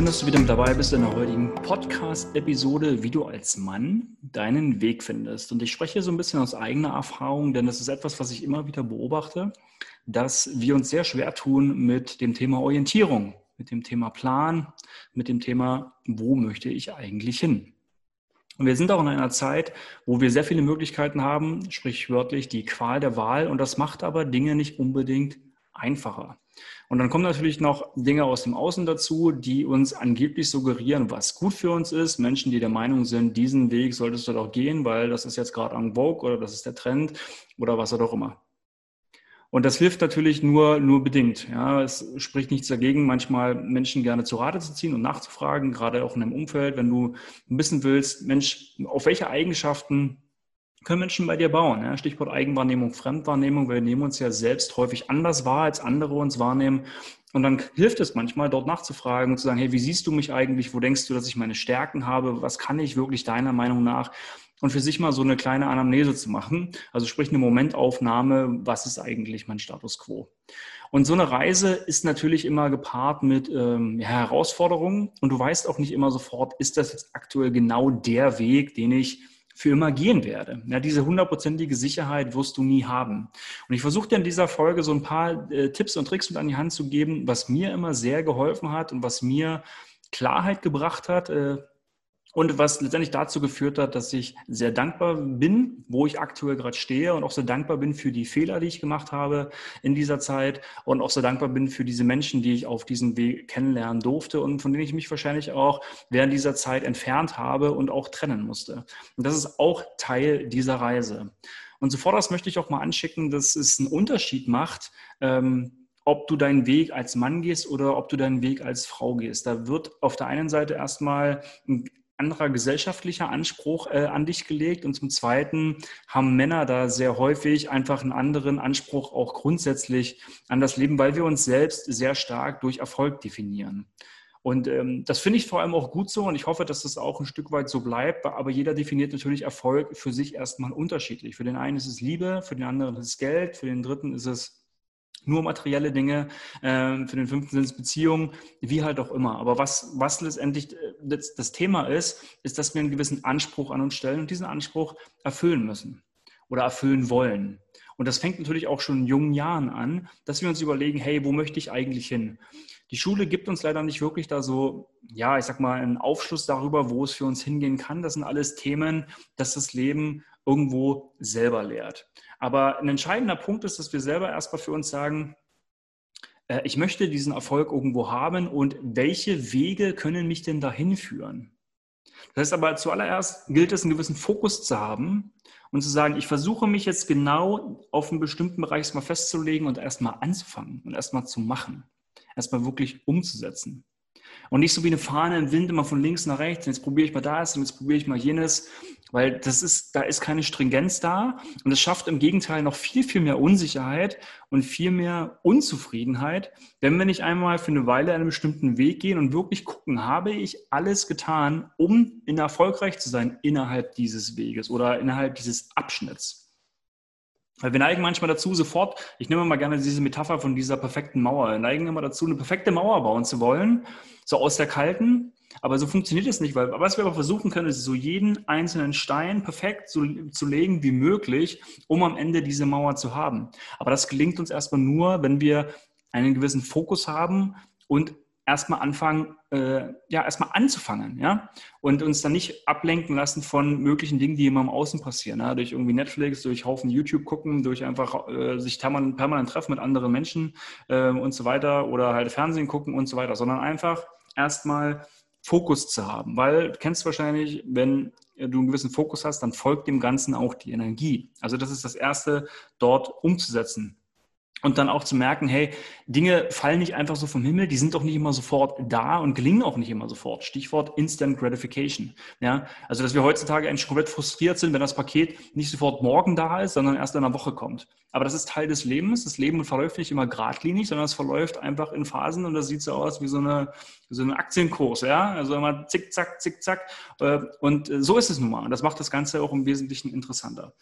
Schön, dass du wieder mit dabei bist in der heutigen Podcast-Episode, wie du als Mann deinen Weg findest. Und ich spreche so ein bisschen aus eigener Erfahrung, denn das ist etwas, was ich immer wieder beobachte, dass wir uns sehr schwer tun mit dem Thema Orientierung, mit dem Thema Plan, mit dem Thema, wo möchte ich eigentlich hin? Und wir sind auch in einer Zeit, wo wir sehr viele Möglichkeiten haben, sprichwörtlich die Qual der Wahl. Und das macht aber Dinge nicht unbedingt einfacher. Und dann kommen natürlich noch Dinge aus dem Außen dazu, die uns angeblich suggerieren, was gut für uns ist. Menschen, die der Meinung sind, diesen Weg solltest du doch gehen, weil das ist jetzt gerade en vogue oder das ist der Trend oder was auch immer. Und das hilft natürlich nur, nur bedingt. Ja, es spricht nichts dagegen, manchmal Menschen gerne zu Rate zu ziehen und nachzufragen, gerade auch in einem Umfeld, wenn du wissen willst, Mensch, auf welche Eigenschaften können Menschen bei dir bauen? Ja? Stichwort Eigenwahrnehmung, Fremdwahrnehmung. Wir nehmen uns ja selbst häufig anders wahr, als andere uns wahrnehmen. Und dann hilft es manchmal, dort nachzufragen und zu sagen, hey, wie siehst du mich eigentlich? Wo denkst du, dass ich meine Stärken habe? Was kann ich wirklich deiner Meinung nach? Und für sich mal so eine kleine Anamnese zu machen. Also sprich eine Momentaufnahme, was ist eigentlich mein Status quo? Und so eine Reise ist natürlich immer gepaart mit ähm, ja, Herausforderungen. Und du weißt auch nicht immer sofort, ist das jetzt aktuell genau der Weg, den ich für immer gehen werde. Ja, diese hundertprozentige Sicherheit wirst du nie haben. Und ich versuche dir in dieser Folge so ein paar äh, Tipps und Tricks mit an die Hand zu geben, was mir immer sehr geholfen hat und was mir Klarheit gebracht hat, äh, und was letztendlich dazu geführt hat, dass ich sehr dankbar bin, wo ich aktuell gerade stehe und auch sehr dankbar bin für die Fehler, die ich gemacht habe in dieser Zeit und auch sehr dankbar bin für diese Menschen, die ich auf diesem Weg kennenlernen durfte und von denen ich mich wahrscheinlich auch während dieser Zeit entfernt habe und auch trennen musste. Und das ist auch Teil dieser Reise. Und zuvor das möchte ich auch mal anschicken, dass es einen Unterschied macht, ähm, ob du deinen Weg als Mann gehst oder ob du deinen Weg als Frau gehst. Da wird auf der einen Seite erstmal ein anderer gesellschaftlicher Anspruch äh, an dich gelegt und zum Zweiten haben Männer da sehr häufig einfach einen anderen Anspruch auch grundsätzlich an das Leben, weil wir uns selbst sehr stark durch Erfolg definieren. Und ähm, das finde ich vor allem auch gut so und ich hoffe, dass das auch ein Stück weit so bleibt. Aber jeder definiert natürlich Erfolg für sich erstmal unterschiedlich. Für den einen ist es Liebe, für den anderen ist es Geld, für den dritten ist es nur materielle Dinge, äh, für den fünften sind es Beziehungen, wie halt auch immer. Aber was, was letztendlich äh, das, das Thema ist, ist, dass wir einen gewissen Anspruch an uns stellen und diesen Anspruch erfüllen müssen oder erfüllen wollen. Und das fängt natürlich auch schon in jungen Jahren an, dass wir uns überlegen, hey, wo möchte ich eigentlich hin? Die Schule gibt uns leider nicht wirklich da so, ja, ich sag mal, einen Aufschluss darüber, wo es für uns hingehen kann. Das sind alles Themen, dass das Leben irgendwo selber lehrt. Aber ein entscheidender Punkt ist, dass wir selber erstmal für uns sagen, äh, ich möchte diesen Erfolg irgendwo haben und welche Wege können mich denn dahin führen? Das heißt aber zuallererst gilt es, einen gewissen Fokus zu haben und zu sagen, ich versuche mich jetzt genau auf einen bestimmten Bereich mal festzulegen und erstmal anzufangen und erstmal zu machen, erstmal wirklich umzusetzen. Und nicht so wie eine Fahne im Wind immer von links nach rechts, jetzt probiere ich mal das und jetzt probiere ich mal jenes, weil das ist, da ist keine Stringenz da und es schafft im Gegenteil noch viel, viel mehr Unsicherheit und viel mehr Unzufriedenheit, wenn wir nicht einmal für eine Weile einen bestimmten Weg gehen und wirklich gucken, habe ich alles getan, um in erfolgreich zu sein innerhalb dieses Weges oder innerhalb dieses Abschnitts. Weil wir neigen manchmal dazu, sofort, ich nehme mal gerne diese Metapher von dieser perfekten Mauer, wir neigen immer dazu, eine perfekte Mauer bauen zu wollen, so aus der kalten. Aber so funktioniert es nicht, weil was wir aber versuchen können, ist so jeden einzelnen Stein perfekt zu, zu legen wie möglich, um am Ende diese Mauer zu haben. Aber das gelingt uns erstmal nur, wenn wir einen gewissen Fokus haben und erstmal anfangen, äh, ja, erstmal anzufangen, ja, und uns dann nicht ablenken lassen von möglichen Dingen, die immer im Außen passieren, ja? durch irgendwie Netflix, durch Haufen YouTube gucken, durch einfach äh, sich permanent, permanent treffen mit anderen Menschen äh, und so weiter oder halt Fernsehen gucken und so weiter, sondern einfach erstmal Fokus zu haben, weil du kennst wahrscheinlich, wenn du einen gewissen Fokus hast, dann folgt dem Ganzen auch die Energie. Also das ist das Erste, dort umzusetzen und dann auch zu merken, hey, Dinge fallen nicht einfach so vom Himmel, die sind doch nicht immer sofort da und gelingen auch nicht immer sofort. Stichwort Instant Gratification. Ja, also dass wir heutzutage eigentlich komplett frustriert sind, wenn das Paket nicht sofort morgen da ist, sondern erst in einer Woche kommt. Aber das ist Teil des Lebens. Das Leben verläuft nicht immer geradlinig, sondern es verläuft einfach in Phasen und das sieht so aus wie so eine, so ein Aktienkurs. Ja, also immer zick, zack, zick, zack. Äh, und so ist es nun mal. Und das macht das Ganze auch im Wesentlichen interessanter.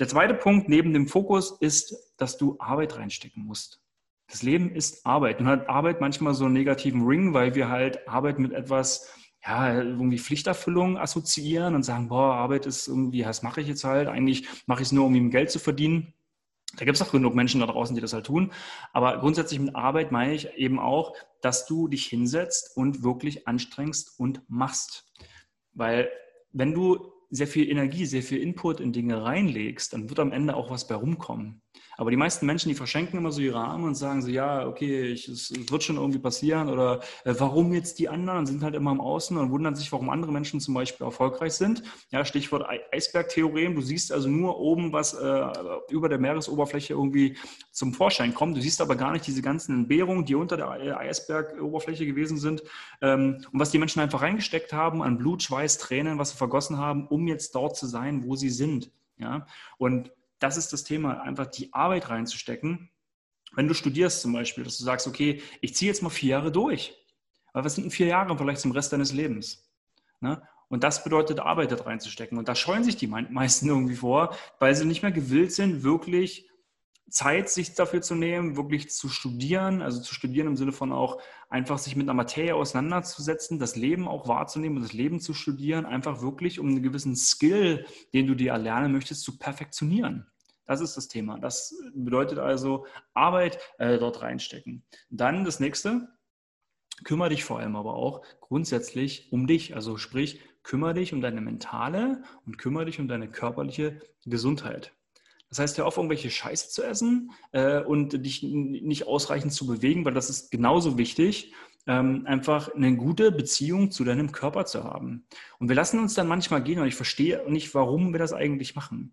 Der zweite Punkt neben dem Fokus ist, dass du Arbeit reinstecken musst. Das Leben ist Arbeit. Und hat Arbeit manchmal so einen negativen Ring, weil wir halt Arbeit mit etwas, ja, irgendwie Pflichterfüllung assoziieren und sagen, boah, Arbeit ist irgendwie, das mache ich jetzt halt. Eigentlich mache ich es nur, um ihm Geld zu verdienen. Da gibt es auch genug Menschen da draußen, die das halt tun. Aber grundsätzlich mit Arbeit meine ich eben auch, dass du dich hinsetzt und wirklich anstrengst und machst. Weil wenn du sehr viel Energie, sehr viel Input in Dinge reinlegst, dann wird am Ende auch was bei rumkommen. Aber die meisten Menschen, die verschenken immer so ihre Arme und sagen so, ja, okay, ich, es, wird schon irgendwie passieren oder äh, warum jetzt die anderen sind halt immer am Außen und wundern sich, warum andere Menschen zum Beispiel erfolgreich sind. Ja, Stichwort Eisbergtheorem. Du siehst also nur oben, was äh, über der Meeresoberfläche irgendwie zum Vorschein kommt. Du siehst aber gar nicht diese ganzen Entbehrungen, die unter der Eisbergoberfläche gewesen sind ähm, und was die Menschen einfach reingesteckt haben an Blut, Schweiß, Tränen, was sie vergossen haben, um jetzt dort zu sein, wo sie sind. Ja, und das ist das Thema, einfach die Arbeit reinzustecken. Wenn du studierst zum Beispiel, dass du sagst, okay, ich ziehe jetzt mal vier Jahre durch. Aber was sind denn vier Jahre vielleicht zum Rest deines Lebens? Ne? Und das bedeutet, Arbeit da reinzustecken. Und da scheuen sich die meisten irgendwie vor, weil sie nicht mehr gewillt sind, wirklich Zeit sich dafür zu nehmen, wirklich zu studieren, also zu studieren im Sinne von auch einfach sich mit einer Materie auseinanderzusetzen, das Leben auch wahrzunehmen und das Leben zu studieren, einfach wirklich, um einen gewissen Skill, den du dir erlernen möchtest, zu perfektionieren. Das ist das Thema. Das bedeutet also Arbeit äh, dort reinstecken. Dann das nächste, kümmere dich vor allem aber auch grundsätzlich um dich. Also sprich, kümmere dich um deine mentale und kümmere dich um deine körperliche Gesundheit. Das heißt, hör auf, irgendwelche Scheiße zu essen äh, und dich nicht ausreichend zu bewegen, weil das ist genauso wichtig, ähm, einfach eine gute Beziehung zu deinem Körper zu haben. Und wir lassen uns dann manchmal gehen und ich verstehe nicht, warum wir das eigentlich machen.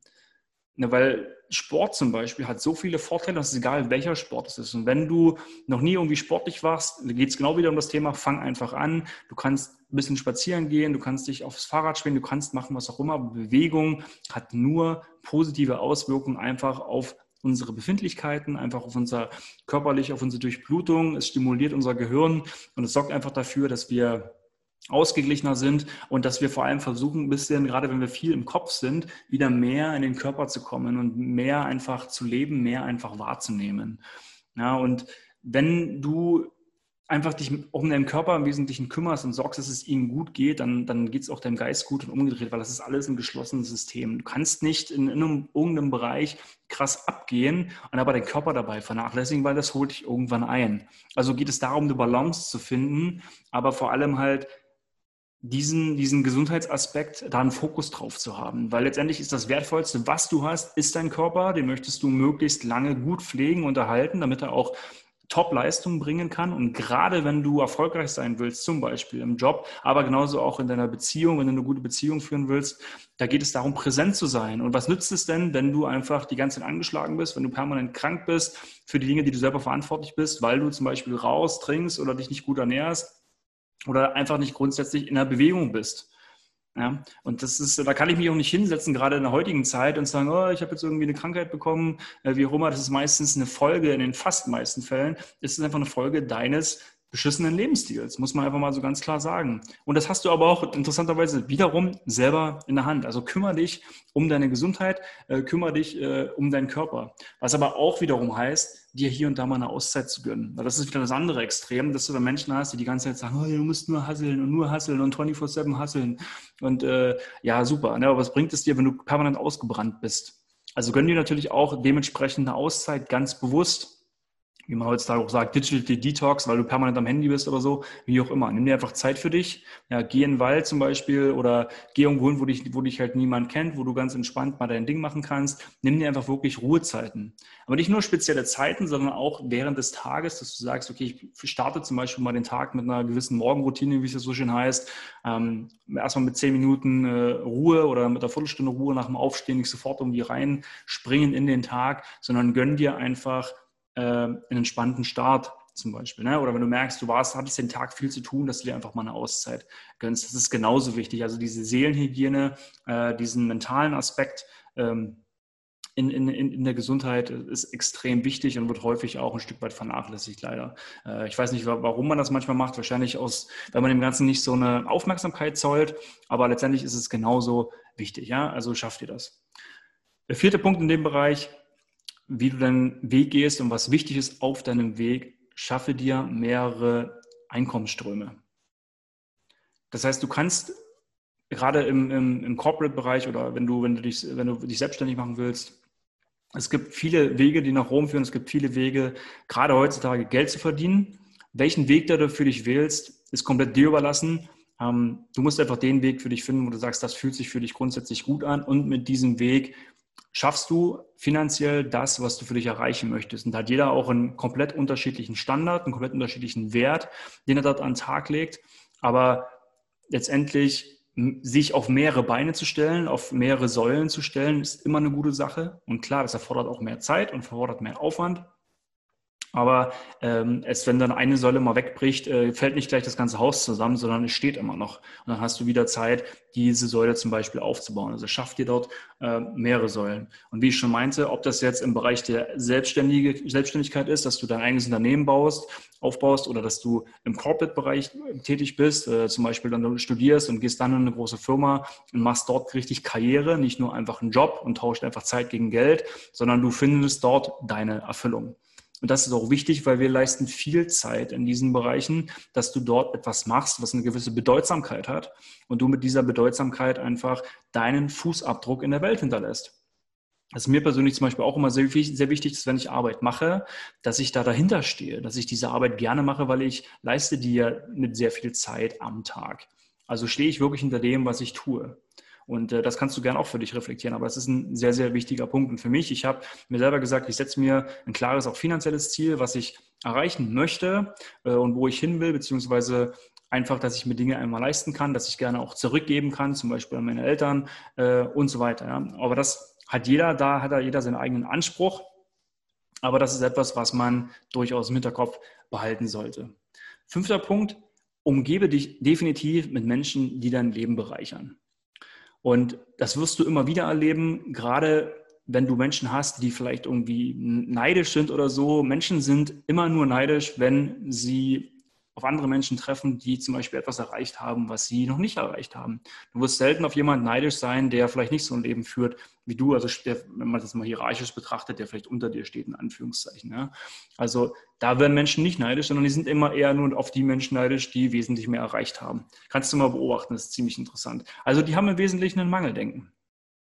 Ne, weil Sport zum Beispiel hat so viele Vorteile, dass es egal, welcher Sport es ist. Und wenn du noch nie irgendwie sportlich warst, geht es genau wieder um das Thema, fang einfach an. Du kannst ein bisschen spazieren gehen, du kannst dich aufs Fahrrad schwingen, du kannst machen, was auch immer. Bewegung hat nur positive Auswirkungen einfach auf unsere Befindlichkeiten, einfach auf unser körperlich, auf unsere Durchblutung. Es stimuliert unser Gehirn und es sorgt einfach dafür, dass wir ausgeglichener sind und dass wir vor allem versuchen, ein bisschen, gerade wenn wir viel im Kopf sind, wieder mehr in den Körper zu kommen und mehr einfach zu leben, mehr einfach wahrzunehmen. Ja, und wenn du einfach dich um deinen Körper im Wesentlichen kümmerst und sorgst, dass es ihm gut geht, dann, dann geht es auch deinem Geist gut und umgedreht, weil das ist alles ein geschlossenes System. Du kannst nicht in, in einem, irgendeinem Bereich krass abgehen und aber den Körper dabei vernachlässigen, weil das holt dich irgendwann ein. Also geht es darum, eine Balance zu finden, aber vor allem halt diesen, diesen Gesundheitsaspekt, da einen Fokus drauf zu haben. Weil letztendlich ist das Wertvollste, was du hast, ist dein Körper. Den möchtest du möglichst lange gut pflegen und erhalten, damit er auch Top-Leistung bringen kann. Und gerade wenn du erfolgreich sein willst, zum Beispiel im Job, aber genauso auch in deiner Beziehung, wenn du eine gute Beziehung führen willst, da geht es darum, präsent zu sein. Und was nützt es denn, wenn du einfach die ganze Zeit angeschlagen bist, wenn du permanent krank bist für die Dinge, die du selber verantwortlich bist, weil du zum Beispiel raus trinkst oder dich nicht gut ernährst? Oder einfach nicht grundsätzlich in der Bewegung bist. Ja, und das ist, da kann ich mich auch nicht hinsetzen, gerade in der heutigen Zeit, und sagen, oh, ich habe jetzt irgendwie eine Krankheit bekommen, äh, wie auch immer. Das ist meistens eine Folge, in den fast meisten Fällen, ist es einfach eine Folge deines beschissenen Lebensstils, muss man einfach mal so ganz klar sagen. Und das hast du aber auch interessanterweise wiederum selber in der Hand. Also kümmere dich um deine Gesundheit, äh, kümmere dich äh, um deinen Körper. Was aber auch wiederum heißt, dir hier und da mal eine Auszeit zu gönnen. Weil das ist wieder das andere Extrem, dass du da Menschen hast, die die ganze Zeit sagen, oh, du musst nur hasseln und nur hasseln und 24-7 hasseln. Und äh, ja, super. Ne? Aber was bringt es dir, wenn du permanent ausgebrannt bist? Also gönn dir natürlich auch dementsprechend eine Auszeit ganz bewusst wie man heutzutage auch sagt, Digital Detox, weil du permanent am Handy bist oder so, wie auch immer. Nimm dir einfach Zeit für dich. Ja, geh in den Wald zum Beispiel oder geh irgendwo hin, wo dich, wo dich halt niemand kennt, wo du ganz entspannt mal dein Ding machen kannst. Nimm dir einfach wirklich Ruhezeiten. Aber nicht nur spezielle Zeiten, sondern auch während des Tages, dass du sagst, okay, ich starte zum Beispiel mal den Tag mit einer gewissen Morgenroutine, wie es so schön heißt. Ähm, erstmal mit zehn Minuten äh, Ruhe oder mit einer Viertelstunde Ruhe nach dem Aufstehen, nicht sofort irgendwie reinspringen in den Tag, sondern gönn dir einfach äh, einen entspannten Start zum Beispiel. Ne? Oder wenn du merkst, du warst, hattest den Tag viel zu tun, dass du dir einfach mal eine Auszeit gönnst. Das ist genauso wichtig. Also diese Seelenhygiene, äh, diesen mentalen Aspekt ähm, in, in, in der Gesundheit ist extrem wichtig und wird häufig auch ein Stück weit vernachlässigt, leider. Äh, ich weiß nicht, warum man das manchmal macht. Wahrscheinlich aus, weil man dem Ganzen nicht so eine Aufmerksamkeit zollt. Aber letztendlich ist es genauso wichtig. Ja? Also schafft ihr das. Der vierte Punkt in dem Bereich, wie du deinen Weg gehst und was wichtig ist auf deinem Weg, schaffe dir mehrere Einkommensströme. Das heißt, du kannst gerade im, im, im Corporate-Bereich oder wenn du, wenn, du dich, wenn du dich selbstständig machen willst, es gibt viele Wege, die nach Rom führen. Es gibt viele Wege, gerade heutzutage Geld zu verdienen. Welchen Weg du für dich wählst, ist komplett dir überlassen. Ähm, du musst einfach den Weg für dich finden, wo du sagst, das fühlt sich für dich grundsätzlich gut an. Und mit diesem Weg schaffst du finanziell das, was du für dich erreichen möchtest. Und da hat jeder auch einen komplett unterschiedlichen Standard, einen komplett unterschiedlichen Wert, den er dort an den Tag legt. Aber letztendlich sich auf mehrere Beine zu stellen, auf mehrere Säulen zu stellen, ist immer eine gute Sache. Und klar, das erfordert auch mehr Zeit und erfordert mehr Aufwand. Aber ähm, es, wenn dann eine Säule mal wegbricht, äh, fällt nicht gleich das ganze Haus zusammen, sondern es steht immer noch. Und dann hast du wieder Zeit, diese Säule zum Beispiel aufzubauen. Also schafft dir dort äh, mehrere Säulen. Und wie ich schon meinte, ob das jetzt im Bereich der Selbstständige, Selbstständigkeit ist, dass du dein eigenes Unternehmen baust, aufbaust oder dass du im Corporate-Bereich tätig bist, äh, zum Beispiel dann studierst und gehst dann in eine große Firma und machst dort richtig Karriere, nicht nur einfach einen Job und tauscht einfach Zeit gegen Geld, sondern du findest dort deine Erfüllung. Und das ist auch wichtig, weil wir leisten viel Zeit in diesen Bereichen, dass du dort etwas machst, was eine gewisse Bedeutsamkeit hat und du mit dieser Bedeutsamkeit einfach deinen Fußabdruck in der Welt hinterlässt. Das ist mir persönlich zum Beispiel auch immer sehr, sehr wichtig, dass wenn ich Arbeit mache, dass ich da dahinter stehe, dass ich diese Arbeit gerne mache, weil ich leiste die ja mit sehr viel Zeit am Tag. Also stehe ich wirklich hinter dem, was ich tue. Und äh, das kannst du gerne auch für dich reflektieren. Aber das ist ein sehr, sehr wichtiger Punkt. Und für mich, ich habe mir selber gesagt, ich setze mir ein klares, auch finanzielles Ziel, was ich erreichen möchte äh, und wo ich hin will, beziehungsweise einfach, dass ich mir Dinge einmal leisten kann, dass ich gerne auch zurückgeben kann, zum Beispiel an meine Eltern äh, und so weiter. Ja. Aber das hat jeder, da hat da jeder seinen eigenen Anspruch. Aber das ist etwas, was man durchaus im Hinterkopf behalten sollte. Fünfter Punkt, umgebe dich definitiv mit Menschen, die dein Leben bereichern. Und das wirst du immer wieder erleben, gerade wenn du Menschen hast, die vielleicht irgendwie neidisch sind oder so. Menschen sind immer nur neidisch, wenn sie auf andere Menschen treffen, die zum Beispiel etwas erreicht haben, was sie noch nicht erreicht haben. Du wirst selten auf jemanden neidisch sein, der vielleicht nicht so ein Leben führt wie du, also der, wenn man das mal hierarchisch betrachtet, der vielleicht unter dir steht, in Anführungszeichen. Ja. Also da werden Menschen nicht neidisch, sondern die sind immer eher nur auf die Menschen neidisch, die wesentlich mehr erreicht haben. Kannst du mal beobachten, das ist ziemlich interessant. Also die haben im Wesentlichen ein Mangeldenken.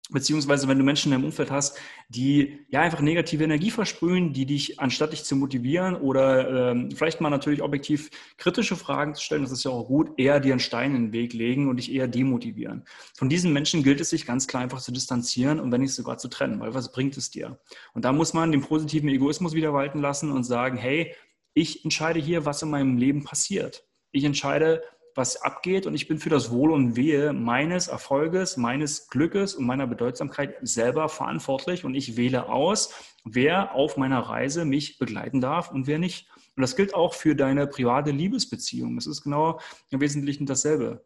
Beziehungsweise wenn du Menschen in deinem Umfeld hast, die ja einfach negative Energie versprühen, die dich, anstatt dich zu motivieren oder ähm, vielleicht mal natürlich objektiv kritische Fragen zu stellen, das ist ja auch gut, eher dir einen Stein in den Weg legen und dich eher demotivieren. Von diesen Menschen gilt es sich ganz klar einfach zu distanzieren und wenn nicht sogar zu trennen, weil was bringt es dir? Und da muss man den positiven Egoismus wieder walten lassen und sagen, hey, ich entscheide hier, was in meinem Leben passiert. Ich entscheide, was abgeht und ich bin für das Wohl und Wehe meines Erfolges, meines Glückes und meiner Bedeutsamkeit selber verantwortlich und ich wähle aus, wer auf meiner Reise mich begleiten darf und wer nicht. Und das gilt auch für deine private Liebesbeziehung. Das ist genau im Wesentlichen dasselbe.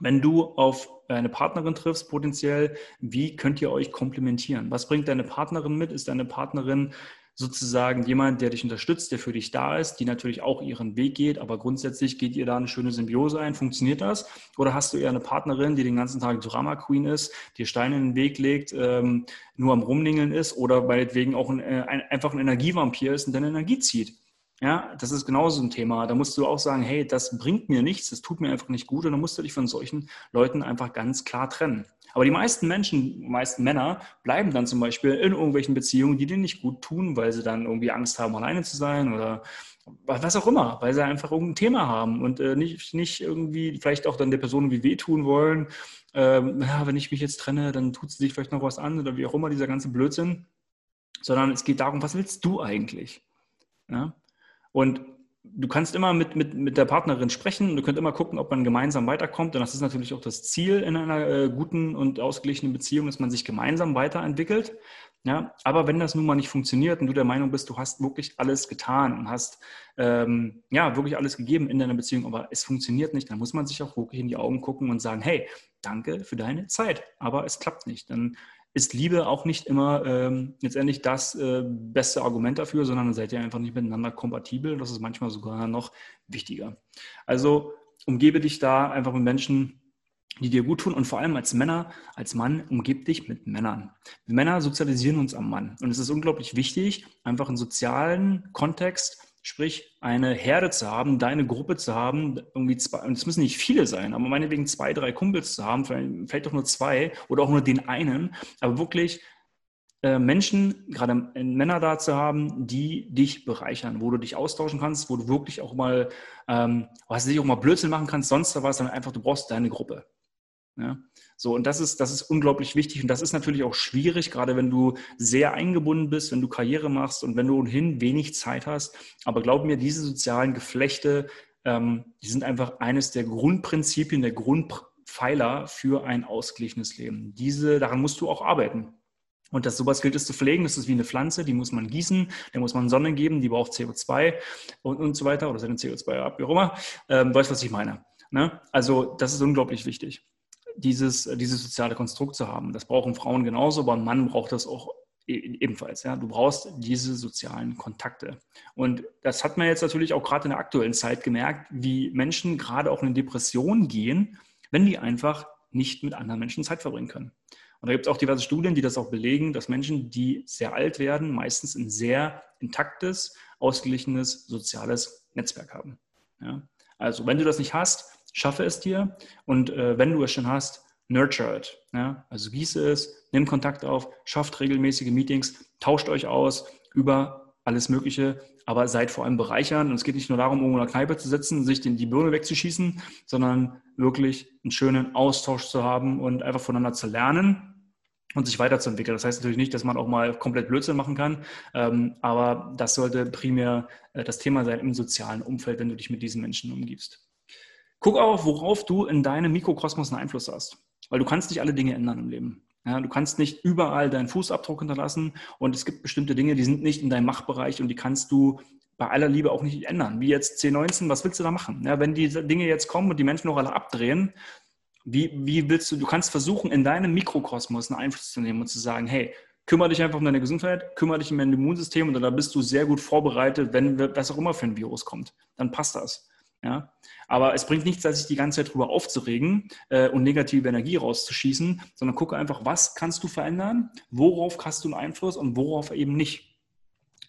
Wenn du auf eine Partnerin triffst, potenziell, wie könnt ihr euch komplementieren? Was bringt deine Partnerin mit? Ist deine Partnerin sozusagen jemand, der dich unterstützt, der für dich da ist, die natürlich auch ihren Weg geht, aber grundsätzlich geht ihr da eine schöne Symbiose ein. Funktioniert das? Oder hast du eher eine Partnerin, die den ganzen Tag Drama Queen ist, dir Steine in den Weg legt, ähm, nur am Rumningeln ist oder meinetwegen auch ein, äh, ein, einfach ein Energievampir ist und deine Energie zieht? Ja, das ist genauso ein Thema. Da musst du auch sagen, hey, das bringt mir nichts, das tut mir einfach nicht gut und dann musst du dich von solchen Leuten einfach ganz klar trennen. Aber die meisten Menschen, die meisten Männer bleiben dann zum Beispiel in irgendwelchen Beziehungen, die denen nicht gut tun, weil sie dann irgendwie Angst haben, alleine zu sein oder was auch immer, weil sie einfach irgendein Thema haben und äh, nicht, nicht irgendwie vielleicht auch dann der Person irgendwie wehtun wollen. Ähm, ja, wenn ich mich jetzt trenne, dann tut sie sich vielleicht noch was an oder wie auch immer, dieser ganze Blödsinn. Sondern es geht darum, was willst du eigentlich? Ja? Und du kannst immer mit, mit, mit der Partnerin sprechen und du könnt immer gucken, ob man gemeinsam weiterkommt. Und das ist natürlich auch das Ziel in einer äh, guten und ausgeglichenen Beziehung, dass man sich gemeinsam weiterentwickelt. Ja, aber wenn das nun mal nicht funktioniert und du der Meinung bist, du hast wirklich alles getan und hast ähm, ja wirklich alles gegeben in deiner Beziehung, aber es funktioniert nicht, dann muss man sich auch wirklich in die Augen gucken und sagen, hey, danke für deine Zeit, aber es klappt nicht. Dann ist Liebe auch nicht immer ähm, letztendlich das äh, beste Argument dafür, sondern dann seid ihr einfach nicht miteinander kompatibel. Das ist manchmal sogar noch wichtiger. Also umgebe dich da einfach mit Menschen, die dir gut tun und vor allem als Männer, als Mann, umgib dich mit Männern. Männer sozialisieren uns am Mann und es ist unglaublich wichtig, einfach einen sozialen Kontext, sprich eine Herde zu haben, deine Gruppe zu haben, irgendwie zwei, und es müssen nicht viele sein, aber meinetwegen zwei, drei Kumpels zu haben, vielleicht auch nur zwei oder auch nur den einen, aber wirklich äh, Menschen, gerade Männer da zu haben, die dich bereichern, wo du dich austauschen kannst, wo du wirklich auch mal, ähm, was dich auch mal Blödsinn machen kannst, sonst was, sondern einfach, du brauchst deine Gruppe. Ja? So, und das ist, das ist unglaublich wichtig. Und das ist natürlich auch schwierig, gerade wenn du sehr eingebunden bist, wenn du Karriere machst und wenn du ohnehin wenig Zeit hast. Aber glaub mir, diese sozialen Geflechte, ähm, die sind einfach eines der Grundprinzipien, der Grundpfeiler für ein ausgeglichenes Leben. Diese, daran musst du auch arbeiten. Und das sowas gilt es zu pflegen. Das ist wie eine Pflanze, die muss man gießen, der muss man Sonne geben, die braucht CO2 und, und so weiter oder seine CO2 ab, wie auch immer. Ähm, weißt was ich meine? Ne? Also das ist unglaublich wichtig dieses, dieses soziale Konstrukt zu haben. Das brauchen Frauen genauso, aber ein Mann braucht das auch e, ebenfalls. Ja? Du brauchst diese sozialen Kontakte. Und das hat man jetzt natürlich auch gerade in der aktuellen Zeit gemerkt, wie Menschen gerade auch in Depressionen gehen, wenn die einfach nicht mit anderen Menschen Zeit verbringen können. Und da gibt es auch diverse Studien, die das auch belegen, dass Menschen, die sehr alt werden, meistens ein sehr intaktes, ausgeglichenes soziales Netzwerk haben. Ja? Also wenn du das nicht hast, schaffe es dir und äh, wenn du es schon hast, nurture it. Ja? Also gieße es, nimm Kontakt auf, schafft regelmäßige Meetings, tauscht euch aus über alles Mögliche, aber seid vor allem bereichern. Und es geht nicht nur darum, irgendwo in der Kneipe zu sitzen, sich den, die Birne wegzuschießen, sondern wirklich einen schönen Austausch zu haben und einfach voneinander zu lernen und sich weiterzuentwickeln. Das heißt natürlich nicht, dass man auch mal komplett Blödsinn machen kann, ähm, aber das sollte primär äh, das Thema sein im sozialen Umfeld, wenn du dich mit diesen Menschen umgibst. Guck auch, worauf du in deinem Mikrokosmos einen Einfluss hast. Weil du kannst nicht alle Dinge ändern im Leben. Ja, du kannst nicht überall deinen Fußabdruck hinterlassen und es gibt bestimmte Dinge, die sind nicht in deinem Machtbereich und die kannst du bei aller Liebe auch nicht ändern. Wie jetzt C19, was willst du da machen? Ja, wenn die Dinge jetzt kommen und die Menschen noch alle abdrehen, wie, wie willst du, du kannst versuchen, in deinem Mikrokosmos einen Einfluss zu nehmen und zu sagen, hey, kümmere dich einfach um deine Gesundheit, kümmere dich um dein Immunsystem und dann bist du sehr gut vorbereitet, wenn was auch immer für ein Virus kommt. Dann passt das. Ja? Aber es bringt nichts, sich die ganze Zeit darüber aufzuregen äh, und negative Energie rauszuschießen, sondern gucke einfach, was kannst du verändern, worauf hast du einen Einfluss und worauf eben nicht.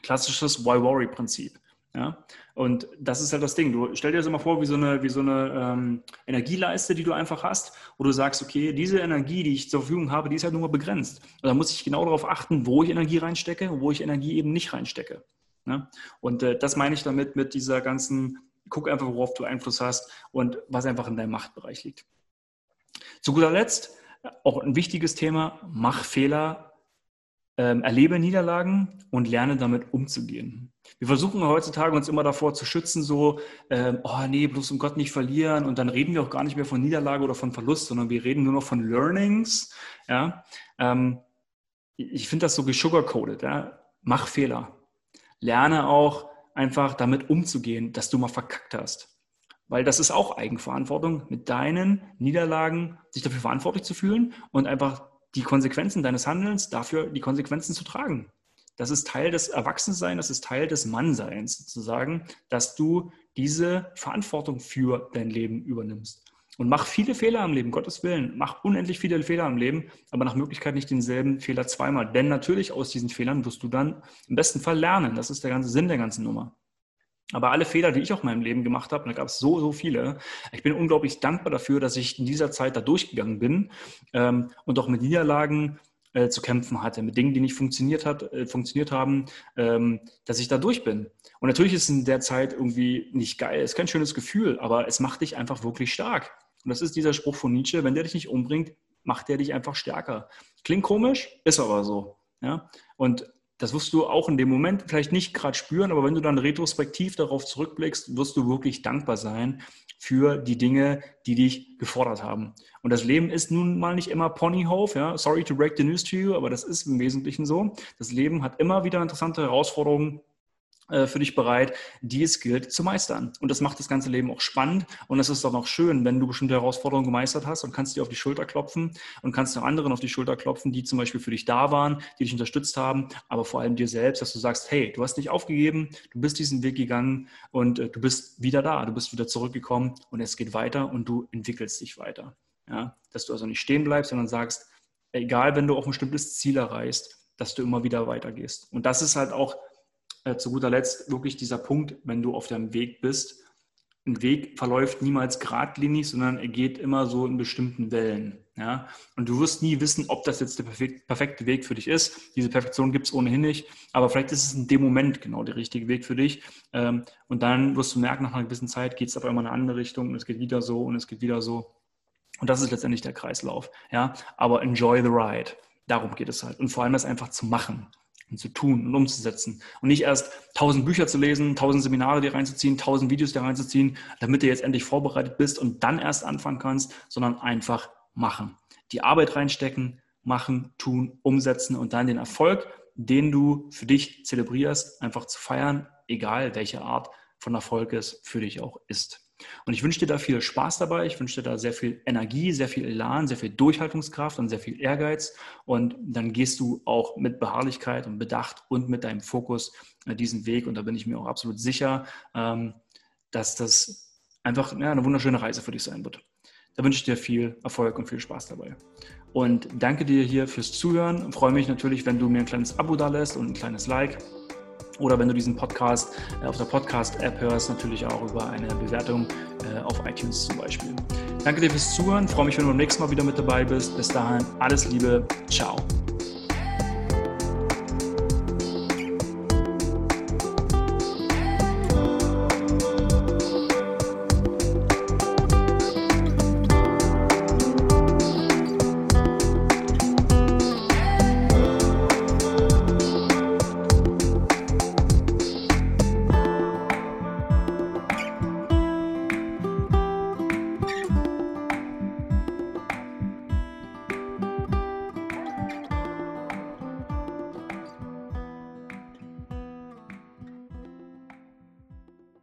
Klassisches Why-Worry-Prinzip. Ja? Und das ist halt das Ding. Du stell dir das immer vor, wie so eine, wie so eine ähm, Energieleiste, die du einfach hast, wo du sagst, okay, diese Energie, die ich zur Verfügung habe, die ist halt nur begrenzt. Und da muss ich genau darauf achten, wo ich Energie reinstecke und wo ich Energie eben nicht reinstecke. Ja? Und äh, das meine ich damit mit dieser ganzen guck einfach, worauf du Einfluss hast und was einfach in deinem Machtbereich liegt. Zu guter Letzt, auch ein wichtiges Thema, mach Fehler, ähm, erlebe Niederlagen und lerne damit umzugehen. Wir versuchen heutzutage uns immer davor zu schützen, so, ähm, oh nee, bloß um Gott nicht verlieren und dann reden wir auch gar nicht mehr von Niederlage oder von Verlust, sondern wir reden nur noch von Learnings. Ja? Ähm, ich finde das so gesugarcoated. Ja? Mach Fehler. Lerne auch einfach damit umzugehen, dass du mal verkackt hast. Weil das ist auch Eigenverantwortung, mit deinen Niederlagen sich dafür verantwortlich zu fühlen und einfach die Konsequenzen deines Handelns dafür die Konsequenzen zu tragen. Das ist Teil des Erwachsenseins, das ist Teil des Mannseins, sozusagen, dass du diese Verantwortung für dein Leben übernimmst. Und mach viele Fehler im Leben, Gottes Willen. Mach unendlich viele Fehler im Leben, aber nach Möglichkeit nicht denselben Fehler zweimal. Denn natürlich aus diesen Fehlern wirst du dann im besten Fall lernen. Das ist der ganze Sinn der ganzen Nummer. Aber alle Fehler, die ich auch in meinem Leben gemacht habe, und da gab es so, so viele, ich bin unglaublich dankbar dafür, dass ich in dieser Zeit da durchgegangen bin ähm, und auch mit Niederlagen äh, zu kämpfen hatte, mit Dingen, die nicht funktioniert, hat, äh, funktioniert haben, ähm, dass ich da durch bin. Und natürlich ist es in der Zeit irgendwie nicht geil, ist kein schönes Gefühl, aber es macht dich einfach wirklich stark. Und das ist dieser Spruch von Nietzsche, wenn der dich nicht umbringt, macht der dich einfach stärker. Klingt komisch, ist aber so. Ja? Und das wirst du auch in dem Moment vielleicht nicht gerade spüren, aber wenn du dann retrospektiv darauf zurückblickst, wirst du wirklich dankbar sein für die Dinge, die dich gefordert haben. Und das Leben ist nun mal nicht immer Ponyhof, ja. Sorry to break the news to you, aber das ist im Wesentlichen so. Das Leben hat immer wieder interessante Herausforderungen für dich bereit, die es gilt zu meistern. Und das macht das ganze Leben auch spannend. Und es ist auch noch schön, wenn du bestimmte Herausforderungen gemeistert hast und kannst dir auf die Schulter klopfen und kannst auch anderen auf die Schulter klopfen, die zum Beispiel für dich da waren, die dich unterstützt haben, aber vor allem dir selbst, dass du sagst, hey, du hast nicht aufgegeben, du bist diesen Weg gegangen und äh, du bist wieder da, du bist wieder zurückgekommen und es geht weiter und du entwickelst dich weiter. Ja? Dass du also nicht stehen bleibst, sondern sagst, egal, wenn du auch ein bestimmtes Ziel erreichst, dass du immer wieder weitergehst. Und das ist halt auch äh, zu guter Letzt wirklich dieser Punkt, wenn du auf deinem Weg bist. Ein Weg verläuft niemals geradlinig, sondern er geht immer so in bestimmten Wellen. Ja? Und du wirst nie wissen, ob das jetzt der perfekte Weg für dich ist. Diese Perfektion gibt es ohnehin nicht, aber vielleicht ist es in dem Moment genau der richtige Weg für dich. Ähm, und dann wirst du merken, nach einer gewissen Zeit geht es aber immer in eine andere Richtung und es geht wieder so und es geht wieder so. Und das ist letztendlich der Kreislauf. Ja? Aber enjoy the ride. Darum geht es halt. Und vor allem das einfach zu machen zu tun und umzusetzen. Und nicht erst tausend Bücher zu lesen, tausend Seminare dir reinzuziehen, tausend Videos dir reinzuziehen, damit du jetzt endlich vorbereitet bist und dann erst anfangen kannst, sondern einfach machen. Die Arbeit reinstecken, machen, tun, umsetzen und dann den Erfolg, den du für dich zelebrierst, einfach zu feiern, egal welche Art von Erfolg es für dich auch ist. Und ich wünsche dir da viel Spaß dabei. Ich wünsche dir da sehr viel Energie, sehr viel Elan, sehr viel Durchhaltungskraft und sehr viel Ehrgeiz. Und dann gehst du auch mit Beharrlichkeit und Bedacht und mit deinem Fokus äh, diesen Weg. Und da bin ich mir auch absolut sicher, ähm, dass das einfach eine wunderschöne Reise für dich sein wird. Da wünsche ich dir viel Erfolg und viel Spaß dabei. Und danke dir hier fürs Zuhören. Ich freue mich natürlich, wenn du mir ein kleines Abo da lässt und ein kleines Like. Oder wenn du diesen Podcast äh, auf der Podcast-App hörst, natürlich auch über eine Bewertung äh, auf iTunes zum Beispiel. Danke dir fürs Zuhören. Freue mich, wenn du beim nächsten Mal wieder mit dabei bist. Bis dahin, alles Liebe. Ciao.